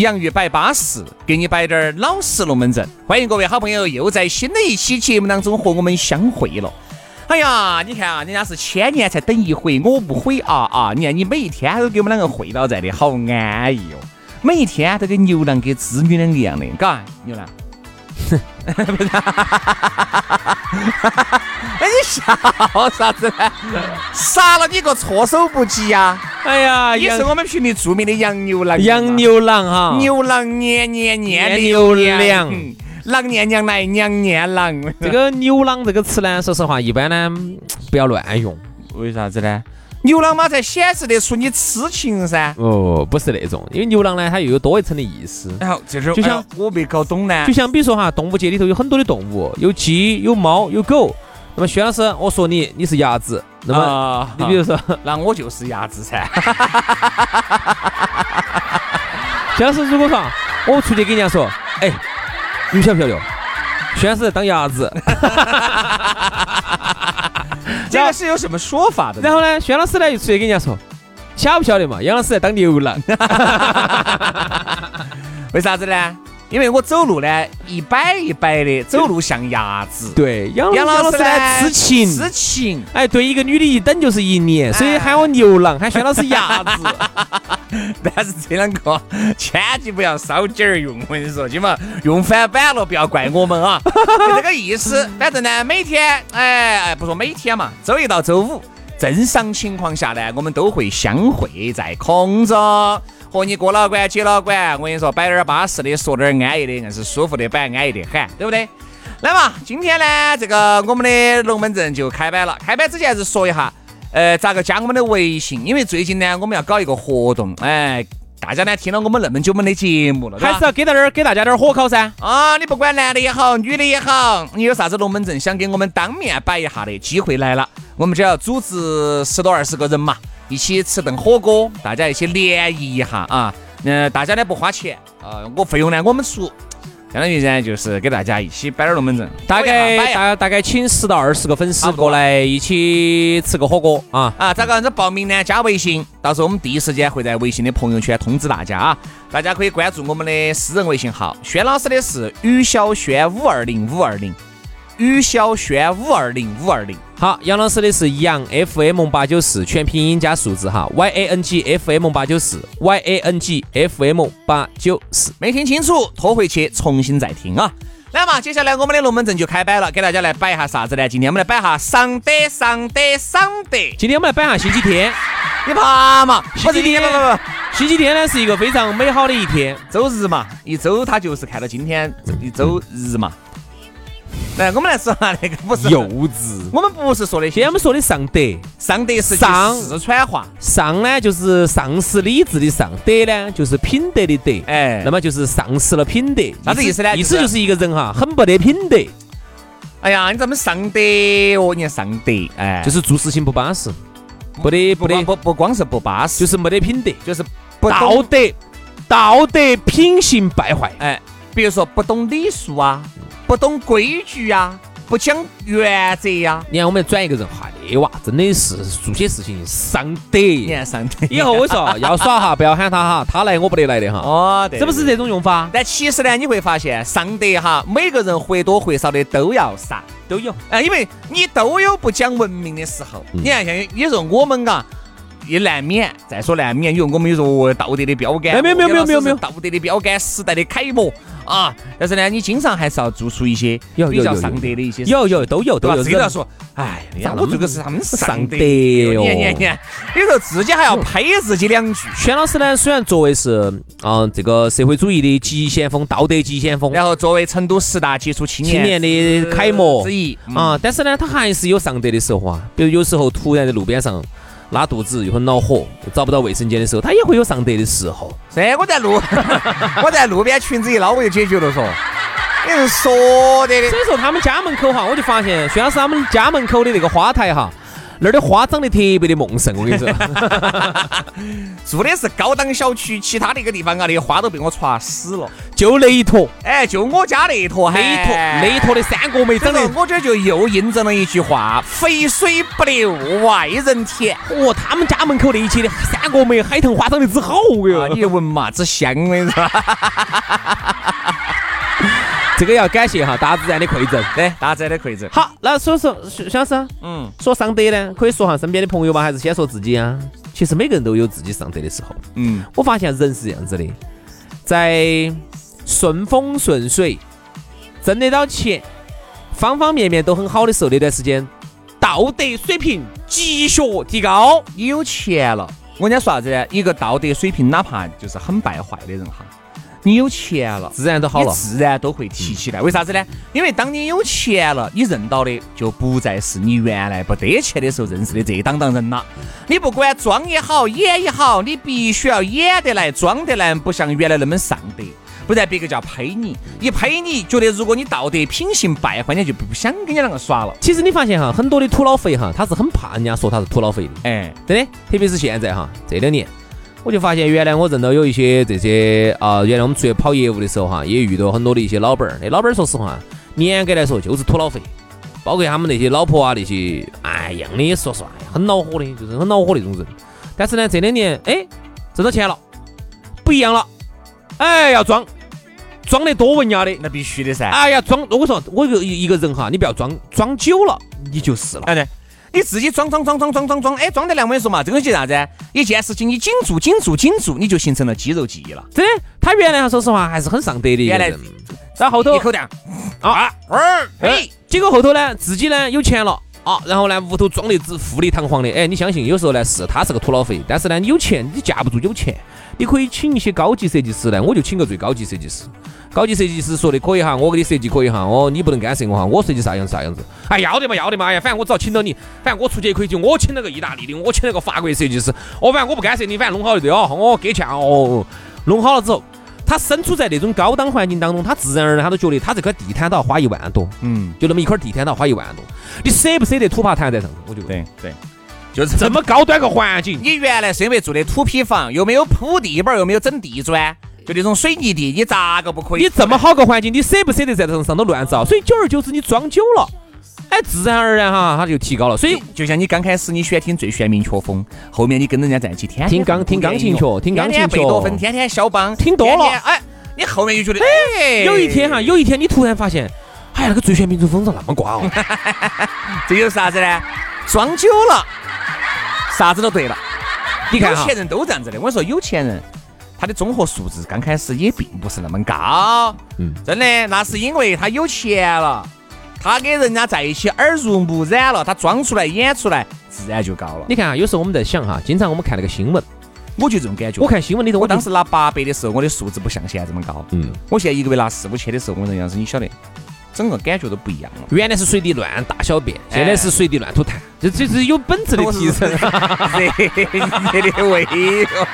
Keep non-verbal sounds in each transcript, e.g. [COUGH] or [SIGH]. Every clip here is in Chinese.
洋芋摆巴适，给你摆点儿老实龙门阵。欢迎各位好朋友又在新的一期节目当中和我们相会了。哎呀，你看啊，人家是千年才等一回，我不悔啊啊！你看你每一天都给我们两个会到在的，好安逸哦。每一天都跟牛郎跟织女两个一样的，嘎，牛郎。哎，你笑啥子呢？杀了你个措手不及呀！哎呀，也是我们群里著名的洋牛郎，洋牛郎哈，牛郎年年年牛郎，郎念娘来娘念郎。这个牛郎这个词呢，说实话，一般呢不要乱用。为啥子呢？牛郎嘛，才显示得出你痴情噻。哦，不是那种，因为牛郎呢，它又有多一层的意思。然后这是就像我没搞懂呢。就像比如说哈，动物界里头有很多的动物，有鸡，有猫，有狗。那么薛老师，我说你，你是鸭子。那么你比如说，[LAUGHS] 那我就是鸭子噻。[LAUGHS] 薛老师，如果说我出去跟人家说，哎，你晓不晓得？薛老师当鸭子。[LAUGHS] 这个是有什么说法的？然后呢，薛老师呢又出去跟人家说，晓不晓得嘛？杨老师在当牛郎。为啥子呢？因为我走路呢一摆一摆的，走路像鸭子。对，杨老师呢痴情，痴情。哎，对一个女的一等就是一年，所以喊我牛郎，喊薛老师鸭子。[LAUGHS] 但是这两个千万不要烧劲儿用，我跟你说，起码用反版了，不要怪我们啊。就 [LAUGHS] 这个意思。[LAUGHS] 反正呢，每天哎哎，不说每天嘛，周一到周五正常情况下呢，我们都会相会在空中。和你过老关、姐老关，我跟你说，摆点巴适的，说点安逸的，硬是舒服的摆，安逸的很，对不对？来嘛，今天呢，这个我们的龙门阵就开摆了。开摆之前还是说一下，呃，咋个加我们的微信？因为最近呢，我们要搞一个活动，哎，大家呢听了我们那么久我们的节目了，还是要给到点儿给大家点儿火烤噻。啊，你不管男的也好，女的也好，你有啥子龙门阵想给我们当面摆一下的机会来了，我们只要组织十多二十个人嘛。一起吃顿火锅，大家一起联谊一下啊！嗯，大家呢不花钱啊，我费用呢我们出，相当于呢就是给大家一起摆点龙门阵，大概大大概请十到二十个粉丝过来一起吃个火锅啊啊！咋个样子报名呢？加微信，到时候我们第一时间会在微信的朋友圈通知大家啊！大家可以关注我们的私人微信号，轩老师的是于小轩五二零五二零。于小轩五二零五二零，好，杨老师的是杨 FM 八九四，全拼音加数字哈，Y A N G F M 八九四，Y A N G F M 八九四，没听清楚，拖回去重新再听啊。来嘛，接下来我们的龙门阵就开摆了，给大家来摆一下啥子呢？今天我们来摆下上得上得上得。今天我们来摆下星期天，你怕嘛？星期天不不不，星期天呢是一个非常美好的一天，周日嘛，一周它就是看到今天一周日嘛。来，我们来说哈，那个不是幼稚，我们不是说的，现在我们说的上德，上德是上四川话，上呢就是丧失理智的上，德呢就是品德的德，哎，那么就是丧失了品德，啥子意思呢？意思就是一个人哈，很不得品德。哎呀，你怎么上德哦？你看上德，哎，就是做事情不巴适，不得不得不不光是不巴适，就是没得品德，就是不道德，道德品行败坏，哎，比如说不懂礼数啊。不懂规矩呀，不讲原则呀。你看，我们转一个人，哈，那娃真的是做些事情伤德。你看伤德以后我说要耍哈，不要喊他哈，他来我不得来的哈。[LAUGHS] 哦，对，是不是这种用法？但其实呢，你会发现伤德哈，每个人或多或少的都要上，都有。哎，因为你都有不讲文明的时候。嗯你看，像有时候我们嘎。也难免，再说难免，因为我们有时候道德的标杆，没有没有没有没有没有道德的标杆，时代的楷模啊。但是呢，你经常还是要做出一些比较上德的一些，有有都有都？有。这个要说，哎，呀我这个是他们上上德德哟你看你看你看，有时候自己还要呸自己两句。轩老师呢，虽然作为是啊、这个社会主义的急先锋，道德急先锋然后作为成都十大杰出青年青年的楷模之一嗯啊，但是呢，他还是有上德的时候啊。比如有时候突然在路边上拉肚子，又很恼火，又找不到卫生间的时候，他也会有上德的时候。是我在路，[LAUGHS] 我在路边裙子一捞我就解决了，说，你是说的的所。以说他们家门口哈，我就发现轩老师他们家门口的那个花台哈，那儿的花长得特别的茂盛，我跟你说。[LAUGHS] 住的是高档小区，其他那个地方啊，那个花都被我歘死了。就那一坨，哎，就我家那一坨，那一坨，那一坨的三角梅长得，我觉得就又印证了一句话：肥水不流外人田。哦，他们家门口那一期的三角梅、海棠花长得之好哟啊，。你闻嘛，之香，我跟你说。[LAUGHS] 这个要感谢哈大自然的馈赠。对，大自然的馈赠。好，那所以说，小生，嗯说上德呢，可以说下身边的朋友吗，还是先说自己啊？其实每个人都有自己上德的时候。嗯，我发现人是这样子的，在顺风顺水、挣得到钱、方方面面都很好的时候，那段时间道德水平急学提高。你有钱了，我跟你说啥子呢？一个道德水平哪怕就是很败坏的人哈，你有钱了。自然都好了。自然都会提起来，为啥子呢？因为当你有钱了，你认到的就不再是你原来不得钱的时候认识的这一档档人了。你不管装也好，演也好，你必须要演得来、装得来，不像原来那么上德，不然别个就要呸你。一呸你，觉得如果你道德品行败坏，人家就不想跟你两个耍了。其实你发现哈，很多的土老肥哈，他是很怕人家说他是土老肥的。哎，真的，特别是现在哈，这两年，我就发现原来我认到有一些这些啊、原来我们出去跑业务的时候哈，也遇到很多的一些老板儿。那老板儿说实话，严格来说就是土老肥，包括他们那些老婆啊那些，哎一样的，说实话很恼火的，就是很恼火那种人。但是呢，这两年哎挣到钱了，不一样了，哎要装，装得多文雅的。那必须的噻。哎呀，装！我说我一个一个人哈，你不要装，装久了你就是了。哎对，你自己装装装装装装装，哎，装得来，我跟你说嘛，这个东西啥子？一件事情你紧做紧做紧做，你就形成了肌肉记忆了。真的，他原来，说实话还是很上德的一个原来人。然后后头一口酱啊啊，哎，，结果后头呢，自己呢有钱了啊，然后呢屋头装的只富丽堂皇的。哎，你相信有时候呢是他是个土老肥，但是呢你有钱，你架不住有钱，你可以请一些高级设计师呢，我就请个最高级设计师。高级设计师说的可以哈，我给你设计可以哈，哦，你不能干涉我哈，我设计啥样子啥样子。哎，要得嘛要得嘛，哎呀，反正我只要请到你，反正我出去也可以去我请了个意大利的，我请了个法国设计师，哦，反正我不干涉你，反正弄好就对哦，我，给钱哦，弄好了之后。他身处在那种高档环境当中，他自然而然他都觉得他这块地毯都要花一万多，嗯，就那么一块地毯都要花一万多，你舍不舍得土爬摊在上头？我觉得对对，就是这么高端个环境，你原来是因为住的土坯房，又没有铺地板，又没有整地砖，就那种水泥地，你咋个不可以？你这么好个环境，你舍不舍得在这上头乱造？所以久而久之，你装久了，哎，自然而然哈，他就提高了。所以就像你刚开始你喜欢听最炫民曲风，后面你跟人家在一起，天天听钢听钢琴曲听钢琴曲贝多芬，天天肖邦，听多了哎，你后面就觉得，哎，有一天哈，有一天你突然发现，哎，那个最炫民族风咋那么挂哦？[LAUGHS] 这就是啥子呢？装久了，啥子都对了。你看哈有钱，人都这样子的。我说，有钱人他的综合素质刚开始也并不是那么高，嗯真的，那是因为他有钱了，他跟人家在一起耳濡目染了，他装出来演出来，自然就高了。你看啊，有时候我们在想哈，经常我们看那个新闻，我就这种感觉。我看新闻里头，我当时拿八百的时候，我的素质不像现在这么高。嗯，我现在一个月拿四五千的时候，我跟杨子，你晓得，整个感觉都不一样了。原来是随地乱大小便，哎现在是随地乱吐痰，这这是有本质的提升。[LAUGHS] 热热的胃哦。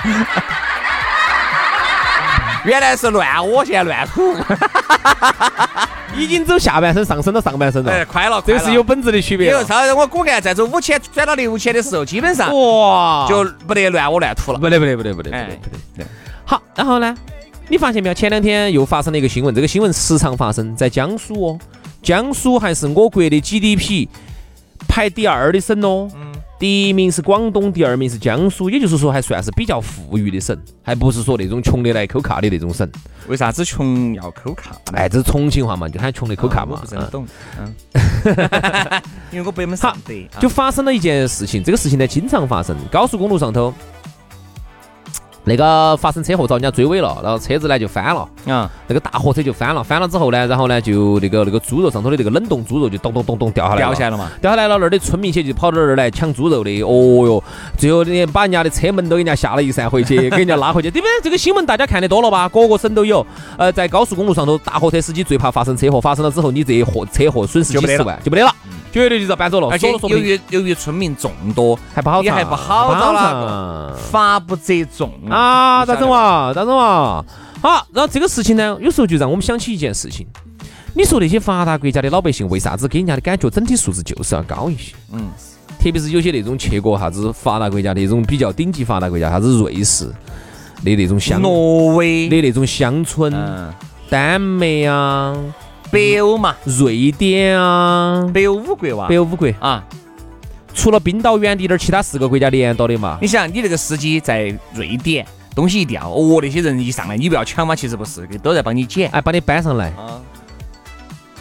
原来是乱我，现在乱吐。[LAUGHS] 已经走下半身上升到上半身了哎，了，快了，这是有本质的区别了。以后稍我骨干在走五千转到六千的时候，基本上哇，就不得乱我乱吐了。不得不得不得不得不哎得不得。好，然后呢，你发现没有？前两天又发生了一个新闻，这个新闻时常发生在江苏哦，江苏还是我国的 GDP 排第二的省哦。嗯第一名是广东，第二名是江苏，也就是说还算是比较富裕的省，还不是说那种穷的来抠卡的那种省。为啥子穷要抠卡？哎，这是重庆话嘛，就喊穷的抠卡嘛哦我不。是很嗯懂，嗯，[LAUGHS] 因为我北门上德，啊就发生了一件事情，这个事情呢经常发生，高速公路上头。那个发生车祸遭人家追尾了，然后车子呢就翻了，啊，那个大货车就翻了，翻了之后呢，然后呢就那个那个猪肉上头的那个冷冻猪肉就咚咚咚咚掉下来，掉下来了嘛，掉下来了，那儿的村民些就跑到那儿来抢猪肉的，哦哟，最后连把人家的车门都给人家下了一扇回去，给人家拉回去，对不对？这个新闻大家看得多了吧？各个省都有。呃，在高速公路上头，大货车司机最怕发生车祸，发生了之后，你这货车祸损失几十万就没得了，绝对就遭搬走了。而且由于由于村民众多，还不好查，也还不好找哪个个法不责众啊？咋整嘛？嘛？咋整嘛？好，然后这个事情呢，有时候就让我们想起一件事情。你说那些发达国家的老百姓为啥子给人家的感觉整体素质就是要高一些？嗯，特别是有些那种去过啥子发达国家那种比较顶级发达国家，啥子瑞士的那种乡挪威，的那种乡村，嗯，丹麦啊、北欧嘛，瑞典啊、北欧五国哇，北欧五国，啊，除了冰岛远离点儿，其他四个国家连到的嘛。你想你那个司机在瑞典。东西一掉，哦，那些人一上来，你不要抢嘛？其实不是，都在帮你捡。哎，帮你搬上来，啊，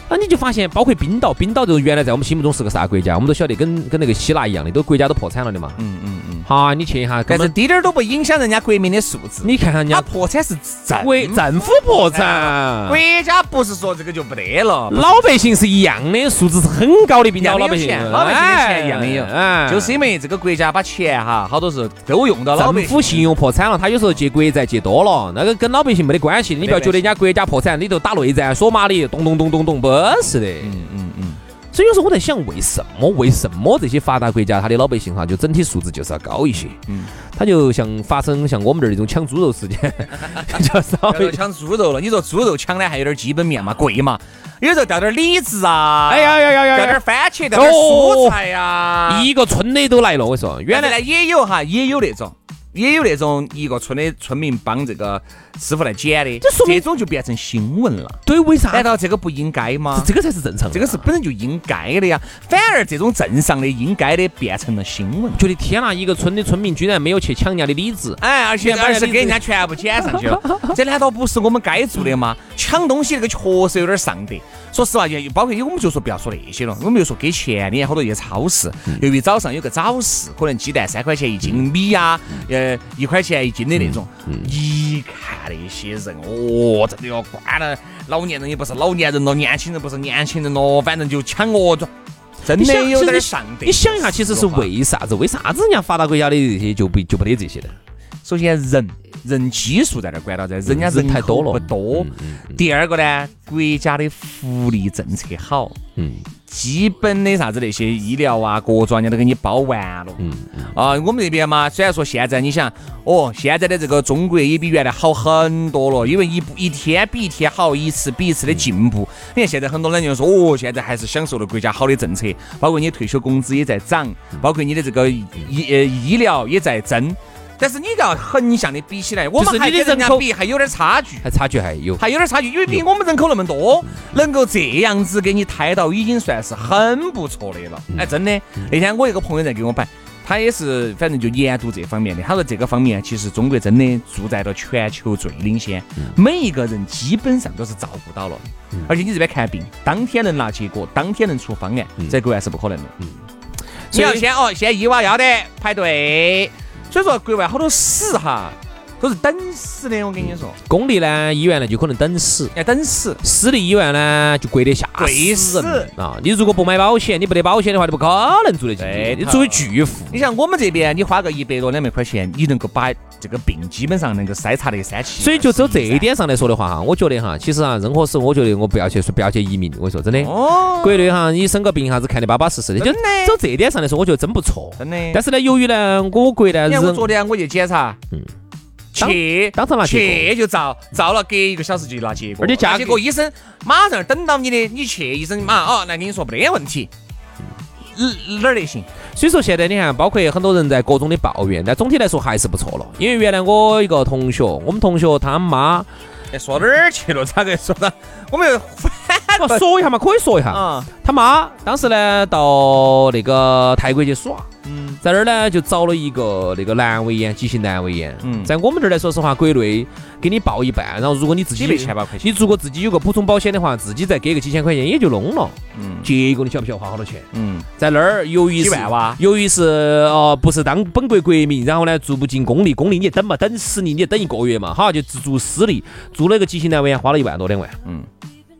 那你就发现，包括冰岛，冰岛就是原来在我们心目中是个啥国家，我们都晓得跟跟那个希腊一样的，都国家都破产了的嘛。嗯嗯嗯。好，你去一下，根但是本滴点儿都不影响人家国民的素质。你看看人家破产是政国政府破产，国家不是说这个就不得了，老百姓是一样的，素质是很高的，冰岛老百姓，老百姓的钱一样的有哎，就是因为这个国家把钱哈，好多是都用到老百姓。政府信用破产了，他有时候借国债借多了，那个跟老百姓没得关系。你不要觉得人家国家破产，里头打内战、索马里，咚咚咚咚咚，不是的。嗯嗯嗯，所以有时候我在想，为什么为什么这些发达国家他的老百姓哈，就整体素质就是要高一些？嗯，他就像发生像我们这儿那种抢猪肉事件，[LAUGHS] 就稍微抢猪肉了，你说猪肉抢的还有点基本面嘛，贵嘛，有时候掉点李子啊，哎呀呀呀呀掉点呀！番茄，掉点蔬菜呀，一个村的都来了，我说，原来呢也有哈，也有那种。也有那种一个村的村民帮这个师傅来捡的，这种就变成新闻了。对，为啥难？道这个不应该吗？这个才是正常的。这个是本身就应该的呀，反而这种正常的、应该的变成了新闻。觉得天哪，一个村的村民居然没有去抢人家的李子，哎，而且你看而是给人家全部捡上去了，[LAUGHS] 这难道不是我们该做的吗？抢东西那个确实有点上德。说实话，就包括我们就说不要说那些了，我们就说给钱的好多一些超市，由于早上有个早市，可能鸡蛋三块钱一斤，米呀，呃，一块钱一斤的那种，一看那些人，哦，真的要关了，老年人也不是老年人了，年轻人不是年轻人了，反正就抢哦，就真的有点上德。你想一下，其实是为啥子？为啥子人家发达国家的这些就不就不得这些的？首先人人基数在那儿管到在，人家人人太多了口不多。第二个呢，国家的福利政策好，嗯基本的啥子那些医疗啊，各种人家都给你包完了。嗯，啊，我们这边嘛，虽然说现在你想，哦，现在的这个中国也比原来好很多了，因为一步一天比一天好，一次比一次的进步。你看现在很多人就说，哦，现在还是享受了国家好的政策，包括你退休工资也在涨，包括你的这个医呃医疗也在增。但是你要横向的比起来，我们还跟人家比还有点差距。还差距还有。还有点差距，因为比我们人口那么多，能够这样子给你抬到，已经算是很不错的了。哎，真的，那天我一个朋友在给我摆，他也是反正就研读这方面的，他说这个方面其实中国真的住在了全球最领先，每一个人基本上都是照顾到了，而且你这边看病，当天能拿结果，当天能出方案，在国外是不可能的。你要先哦，先医娃要得排队，所以说国外好多死哈都是等死的，我跟你说，公立呢医院呢就可能等死，要等死。私立医院呢就贵得吓贵死人啊！你如果不买保险，你不得保险的话，你不可能住得进去。你作为巨富，你像我们这边，你花个一百多两百块钱，你能够把这个病基本上能够筛查的三七。所以就走这一点上来说的话哈，我觉得哈，其实啊，任何时候我觉得我不要去不要去移民，我跟你说真的。哦，国内哈，你生个病啥子看得巴巴适适的，就真的走这一点上来说，我觉得真不错。真的。但是呢，由于呢，我国呢你看我昨天我去检查，嗯去当场拿去就照，照了隔一个小时就拿结果，而且结果医生马上等到你的，你去医生马上哦来跟你说没得问题，哪哪儿得行？所以说现在你看，包括很多人在各种的抱怨，但总体来说还是不错了。因为原来我一个同学，我们同学他妈哎，说哪儿去了？咋个说的我们又反哦，说一下嘛，可以说一下。啊，他妈当时呢到那个泰国去耍，嗯在那儿呢就找了一个那个阑尾炎，急性阑尾炎。嗯在我们这儿来说实话，国内给你报一半，然后如果你自己几千把块钱，你如果自己有个普通保险的话，自己再给个几千块钱也就弄了。嗯结果你晓不晓得花好多钱？嗯，在那儿由于是哇由于是呃不是当本国国民，然后呢住不进公立，公立你也等嘛，等私立你也等一个月嘛，好就自住私立，住了一个急性阑尾炎，花了一万多两万。嗯，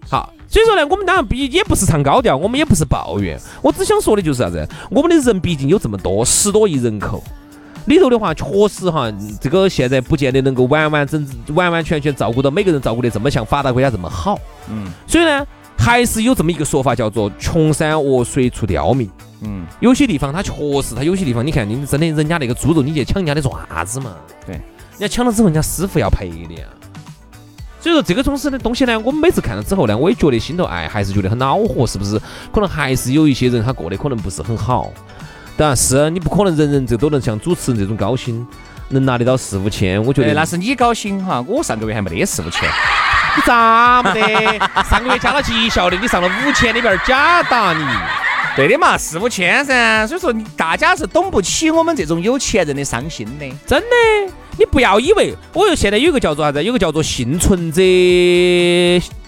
好，所以说呢，我们当然毕也不是唱高调，我们也不是抱怨，我只想说的就是啥子，我们的人毕竟有这么多，十多亿人口。里头的话，确实哈，这个现在不见得能够完完整完完全全照顾到每个人，照顾得这么像发达国家这么好。嗯所以呢，还是有这么一个说法，叫做“穷山恶水出刁民”。嗯，有些地方它确实，它有些地方，你看，你真的人家那个猪肉，你去抢人家的做啥子嘛？对，人家抢了之后，人家师傅要赔的呀。所以说这个东西的东西呢，我们每次看了之后呢，我也觉得心头哎，还是觉得很恼火，是不是？可能还是有一些人他过得可能不是很好。当然是你不可能人人这都能像主持人这种高薪，能拿得到四五千，我觉得对，那是你高薪哈，我上个月还没得四五千，你咋没得？上个月加了绩效的，你上了五千，你不要假打你。对的嘛，四五千噻，所以说大家是懂不起我们这种有钱人的伤心的。真的，你不要以为，我又现在有个叫做啥子，有个叫做幸存者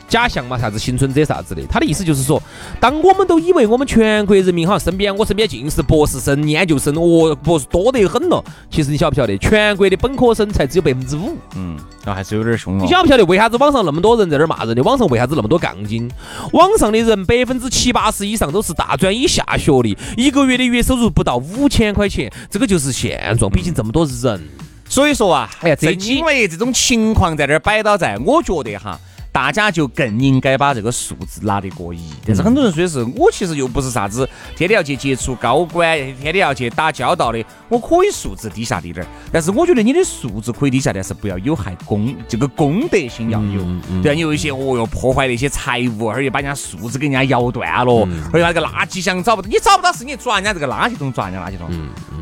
假象嘛，啥子幸存者啥子的，他的意思就是说，当我们都以为我们全国人民哈，身边我身边尽是博士生、研究生，哦，博士多得很了。其实你晓不晓得，全国的本科生才只有百分之五。嗯，那还是有点凶哦你。晓不晓得为啥子网上那么多人在那儿骂人的？网上为啥子那么多杠精？网上的人百分之七八十以上都是大专以下学历，一个月的月收入不到五千块钱，这个就是现状。毕竟这么多人。所以说啊，哎呀这正因为这种情况在这儿摆到在，我觉得哈。大家就更应该把这个数字拿得过亿，但是很多人说的是，我其实又不是啥子天天要去接触高管，天天要去打交道的，我可以素质低下滴点儿，但是我觉得你的素质可以低下，但是不要有害公这个公德心要有，对啊，你有一些哦哟破坏那些财物，而且把人家素质给人家摇断了，而且把这个垃圾箱找不到，你找不到是你抓人家这个垃圾桶，抓人家垃圾桶，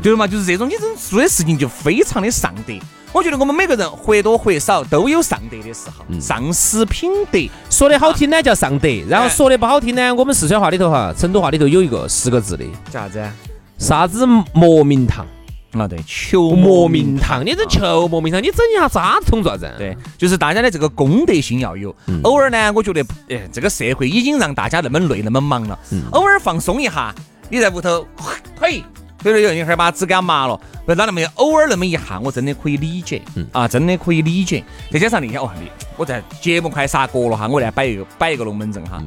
对嘛？就是这种你这种做的事情就非常的上德。我觉得我们每个人或多或少都有上德的时候，丧失品德。说的好听呢叫上德，然后哎说的不好听呢，我们四川话里头哈，成都话里头有一个十个字的，叫啥子？啊？啥子？莫名堂，啊，对，求莫名堂，你这求莫名堂，你整一下渣子桶做啥子？对，就是大家的这个公德心要有。偶尔呢，我觉得，哎，这个社会已经让大家那么累、那么忙了，偶尔放松一下，你在屋头，嘿，推了有人一会儿把指甲麻了，不然那么偶尔那么一下，我真的可以理解，啊，真的可以理解。再加上那天哦，你我在节目快杀过了哈，我来摆一个摆一个龙门阵哈。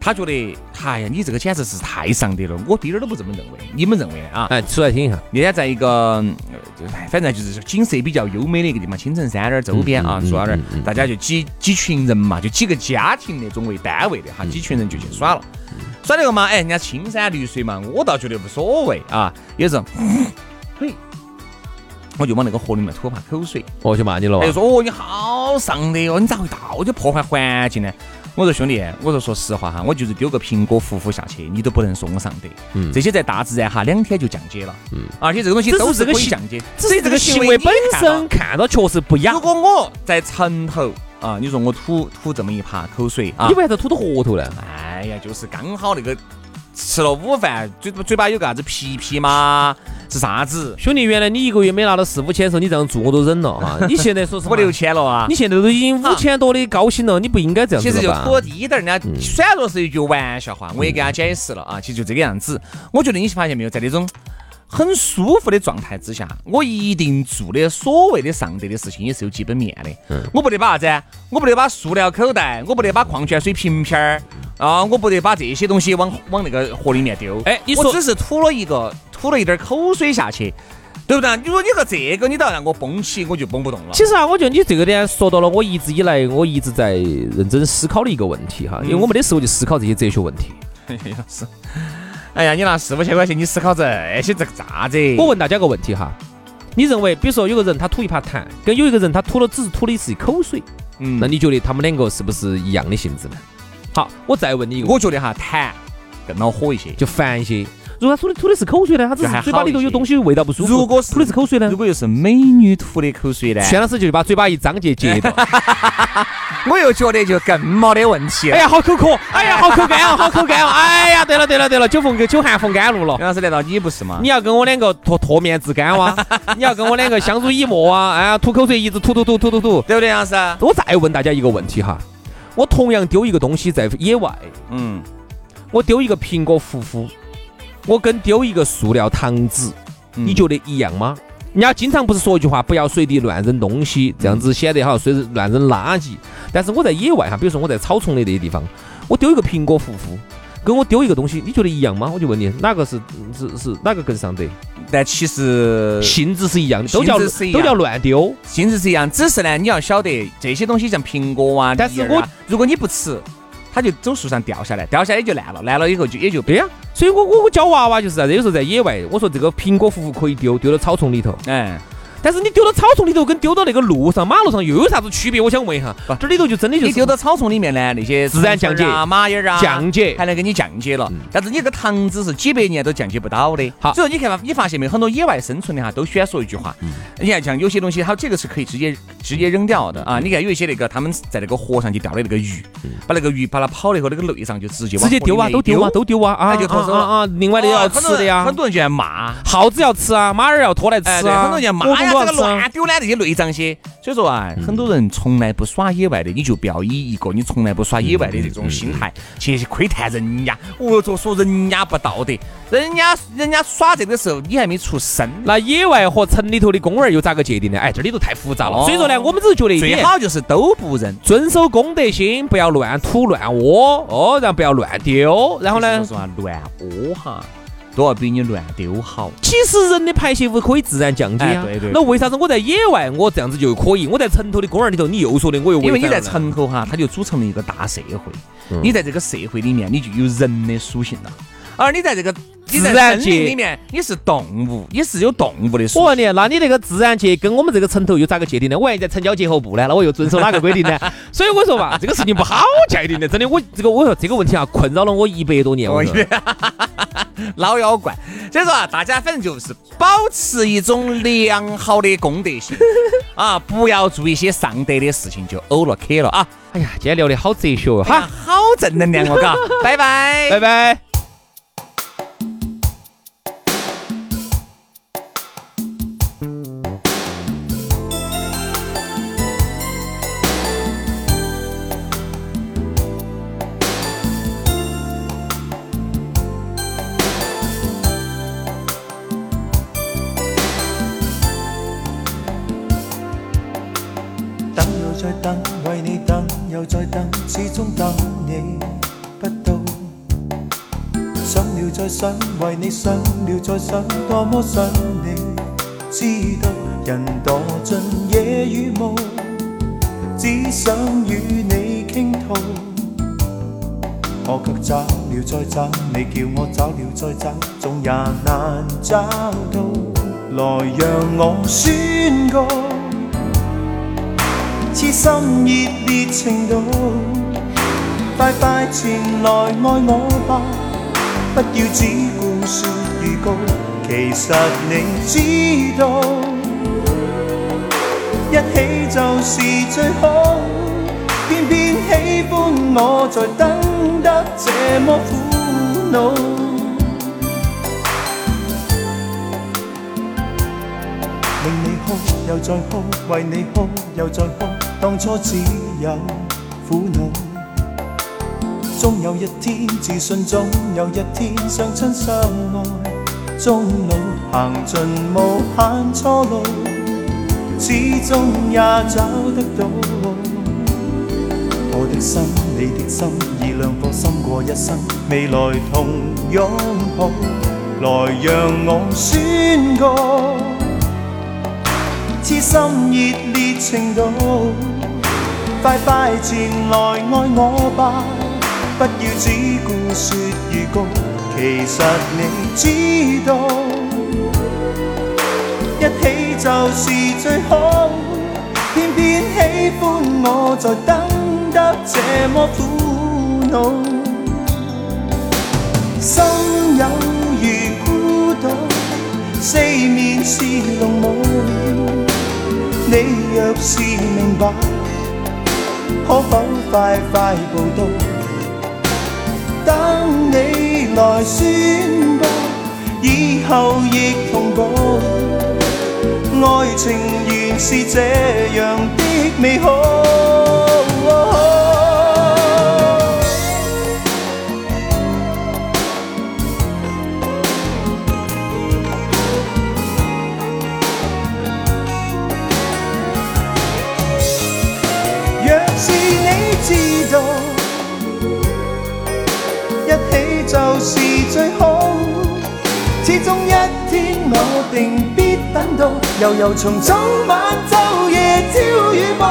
他觉得，哎呀，你这个简直是太上德了，我一点儿都不这么认为。你们认为呢啊？哎，出来听一下。那天在一个，反正就是景色比较优美的一个地方，青城山那儿周边啊，住到那儿，大家就几几群人嘛，就几个家庭那种为单位的哈，几群人就去耍了。耍那个嘛，哎，人家青山绿水嘛，我倒觉得无所谓啊。有时候，嘿，我就往那个河里面吐把口水，我就骂你了哇他就说：“哦，你好上德哦，你咋会到就破坏环境呢？”我说：“兄弟，我说说实话哈，我就是丢个苹果糊糊下去，你都不能说我上德。嗯这些在大自然哈两天就降解了。嗯，而且这个东西都是可以降解，只是这个行为本身看到确实不雅如。果我在城头啊，你说我吐吐这么一趴口水啊你，为啥子吐到河头呢？哎呀，就是刚好那个吃了午饭，嘴嘴巴有个啥子皮皮吗？是啥子？兄弟，原来你一个月没拿到四五千的时候，你这样做我都忍了哈。你现在说实话 [LAUGHS] 五，六千了啊！你现在都已经五千多的高薪了，你不应该这样其实就子了吧？吐了低点儿，人家虽然说是一句玩笑话，我也给他解释了啊，其实就这个样子。我觉得你发现没有，在那种很舒服的状态之下，我一定做的所谓的上德的事情也是有基本面的。我不得把啥子？我不得把塑料口袋，我不得把矿泉水瓶瓶儿啊，我不得把这些东西往往那个河里面丢。哎你说我只是吐了一个吐了一点儿口水下去。对不对？你说你个这个，你都要让我绷起，我就绷不动了。其实啊，我觉得你这个点说到了我一直以来我一直在认真思考的一个问题哈，因为我没得时候去思考这些哲学问题。是。哎呀，你拿四五千块钱，你思考这些这个咋子？我问大家个问题哈，你认为，比如说有个人他吐一盘痰，跟有一个人他吐了只是吐的是一口水，嗯那你觉得他们两个是不是一样的性质呢？好，我再问你一个，我觉得哈痰更恼火一些。就烦一些。如果他吐的吐的是口水呢，他只是嘴巴里头有东西味道不舒服。如果是吐的是口水呢如，果又是美女吐的口水呢，[LAUGHS] 轩老师就把嘴巴一张就接到。我又觉得就更没得问题了。哎呀，好口渴！哎呀，好口干哦，好口干哦！哎呀，对了对了对了，酒逢酒寒逢甘露了。杨老师，难道你不是吗你？要跟我两个脱脱面自干哇？你要跟我两个相濡以沫啊？哎呀，吐口水一直吐吐吐吐吐吐。对不对，杨老师？我再问大家一个问题哈，我同样丢一个东西在野外，嗯，我丢一个苹果护肤，我跟丢一个塑料糖纸，嗯。你觉得一样吗？人家经常不是说一句话，不要随地乱扔东西，这样子显得好随乱扔垃圾。但是我在野外哈，比如说我在草丛的那些地方，我丢一个苹果核核，跟我丢一个东西，你觉得一样吗？我就问你，哪个是是是哪个更上德？但其实性质是一样的，都叫都叫乱丢。性质是一样，只是呢，你要晓得这些东西像苹果啊、但是我啊如果你不吃，它就走树上掉下来，掉下来也就烂了，烂了以后就也就对呀、所以我我我教娃娃就是啥子，有时候在野外，我说这个苹果可以丢，丢到草丛里头。哎，但是你丢到草丛里头，跟丢到那个路上、马路上又有啥子区别？我想问一下，这里头就真的就是你丢到草丛里面呢，那些自然降解啊、蚂蚁儿啊降解还能给你降解了。但是你这个糖纸是几百年都降解不到的。好所以说你看嘛，你发现没有，很多野外生存的哈，都喜欢说一句话。你看，像有些东西，它这个是可以直接直接扔掉的啊。你看有一些那个他们在那个河上去钓的那个鱼，把那个鱼把它跑了以后，那个内脏就直接往直接丢啊，都丢啊，都丢啊啊！就脱手了啊啊啊！另外的要哦吃的呀很，多人就在骂。耗子要吃啊，马儿要拖来吃啊，很多人骂这个乱丢呢，这些内脏些。所以说啊，很多人从来不耍野外的，你就不要以一个你从来不耍野外的这种心态去窥探人家。哦，就说人家不道德，人家人家耍这个时候，你还没出生。那野外和城里头的公园又咋个界定呢？哎，这里头太复杂了。哦所以说呢，我们只是觉得最好就是都不认。遵守公德心，不要乱吐乱窝哦，然后不要乱丢。然后呢乱屙哈都要比你乱丢好。其实人的排泄物可以自然降解啊。哎对对那为啥子我在野外我这样子就可以？我在城头的公园里头，你又说的我又违因为你在城头哈，它就组成了一个大社会。嗯你在这个社会里面，你就有人的属性了。而你在这个自然界里面，你是动物，你是有动物的。我问你，那你那个自然界跟我们这个城头又咋个界定呢？我万一在城郊结合部呢，那我又遵守哪个规定呢？[LAUGHS] 所以我说嘛，这个事情不好界定的，真的，我这个我说这个问题啊，困扰了我一百多年。我说 [LAUGHS] 老妖怪。所以说啊，大家反正就是保持一种良好的公德心 [LAUGHS] 啊，不要做一些丧德的事情，就呕了 K 了啊。哎呀，今天聊的好哲学哦哈，哈，好正能量哦，嘎，拜拜，拜拜。我卻找了再找，你叫我找了再找，总也難找到。來讓我宣告。痴心熱烈程度，快快前來愛我吧，不要只顧說預告，其實你知道，一起就是最好，偏偏歡我在等得這麼苦惱。令你哭又再哭，為你哭又再哭，當初只有苦惱。終有一天自信，總有一天相親相愛，終老行盡無限錯路，始終也找得到。的心，你的心，已兩顆心。過一生，未來同擁抱，來讓我宣告。痴心熱烈程度，快快前來愛我吧，不要只顧說預告，其實你知道，一起就是最好，偏偏喜歡我在等得這麼苦惱，心有如孤岛四面是濃霧。你若是明白，可否快快步到？等你來宣布，以後亦同步。愛情原是這樣的美好。若是你知道，一起就是最好。始終一天我定必等到，悠悠從早晚晝夜朝與暮，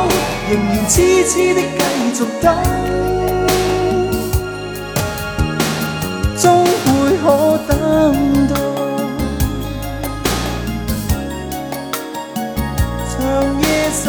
仍然痴痴的继续等，终会可等到。长夜深